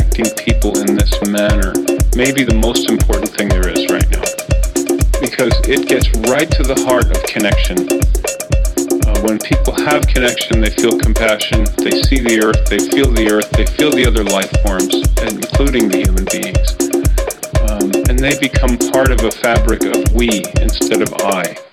connecting people in this manner may be the most important thing there is right now. Because it gets right to the heart of connection. Uh, when people have connection, they feel compassion, they see the earth, they feel the earth, they feel the other life forms, including the human beings. Um, and they become part of a fabric of we instead of I.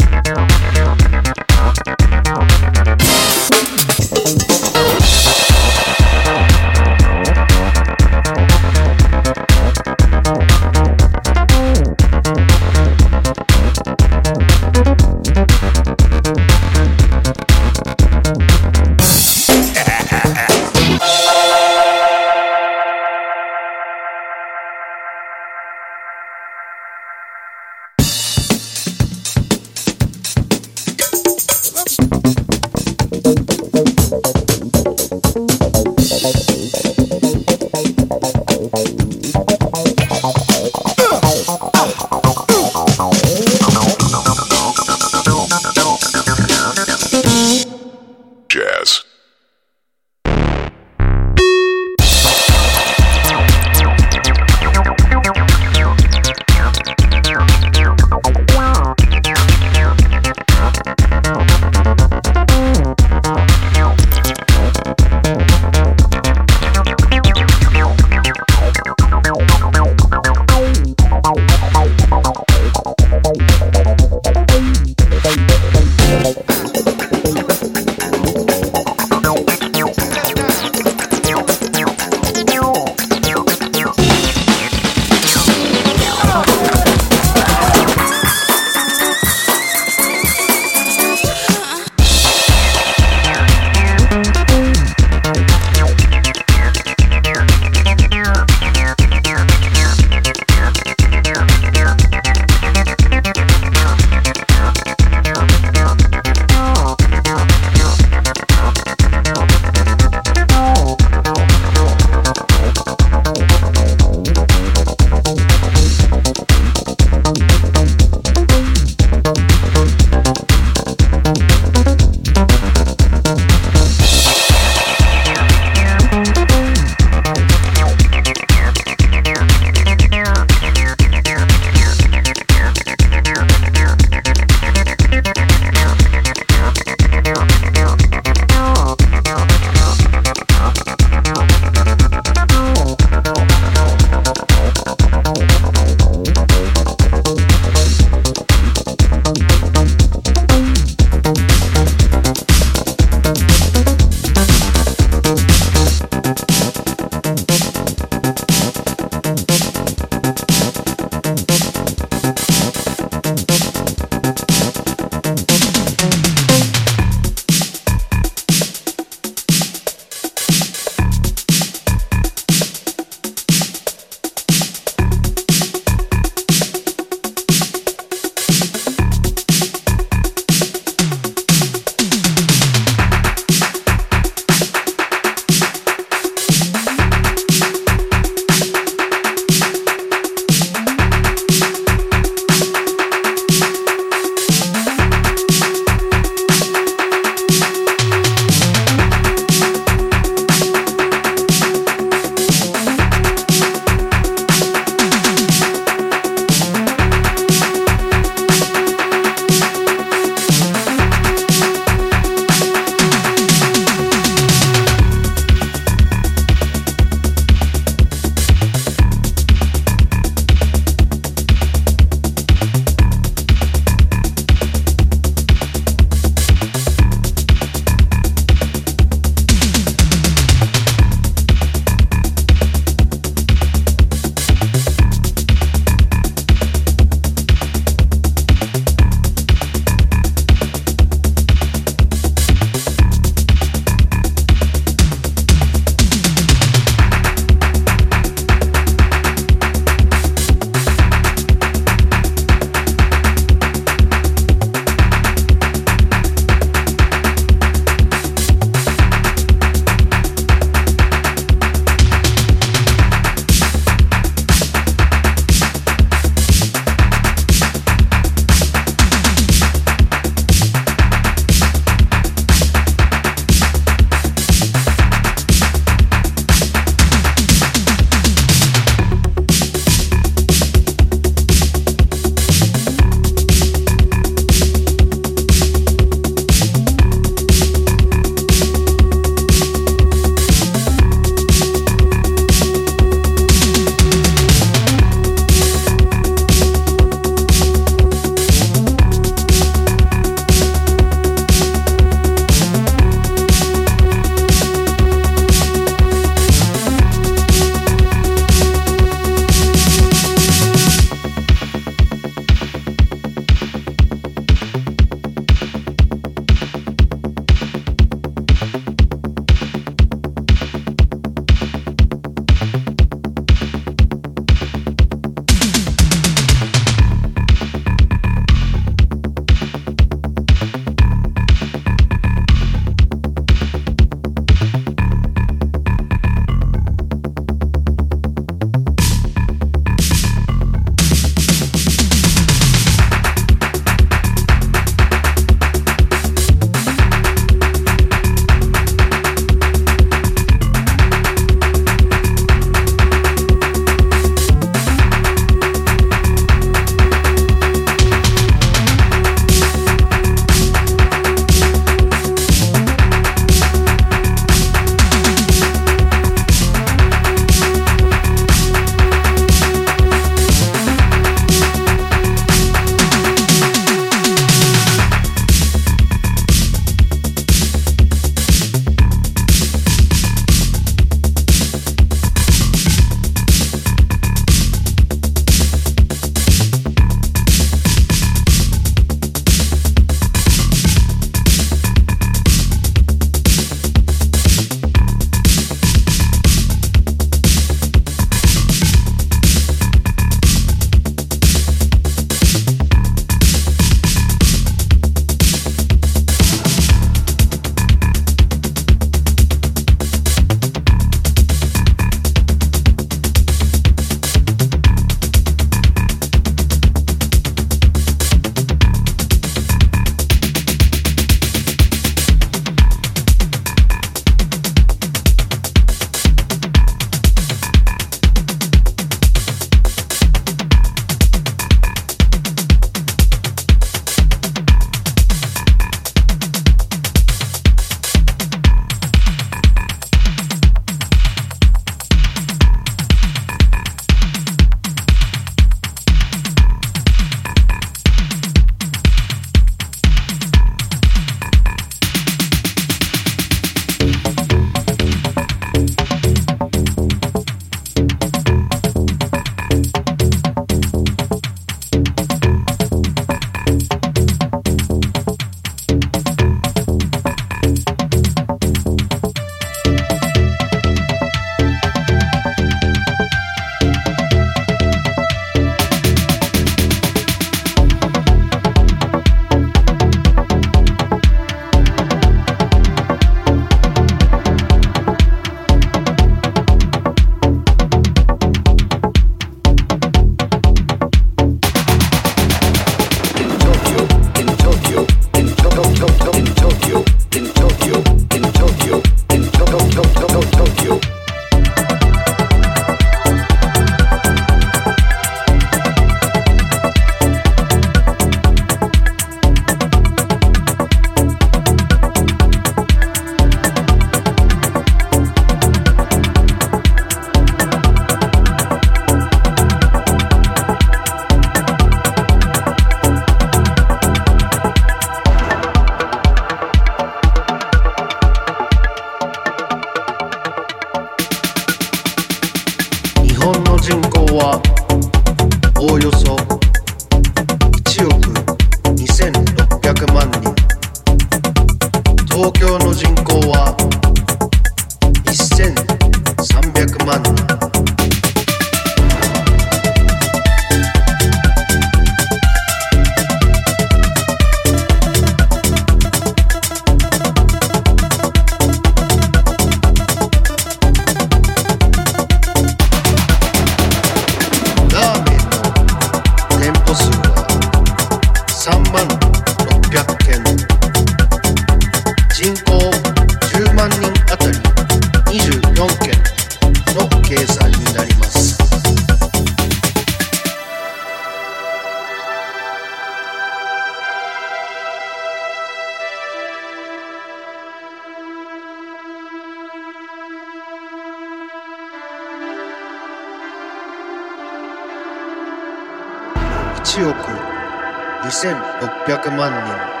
2600万人。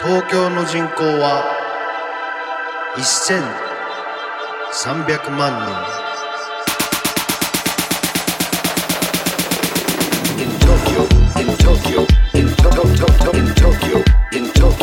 東京の人口は1300万人東京東京東京東京東京東京東京東京東京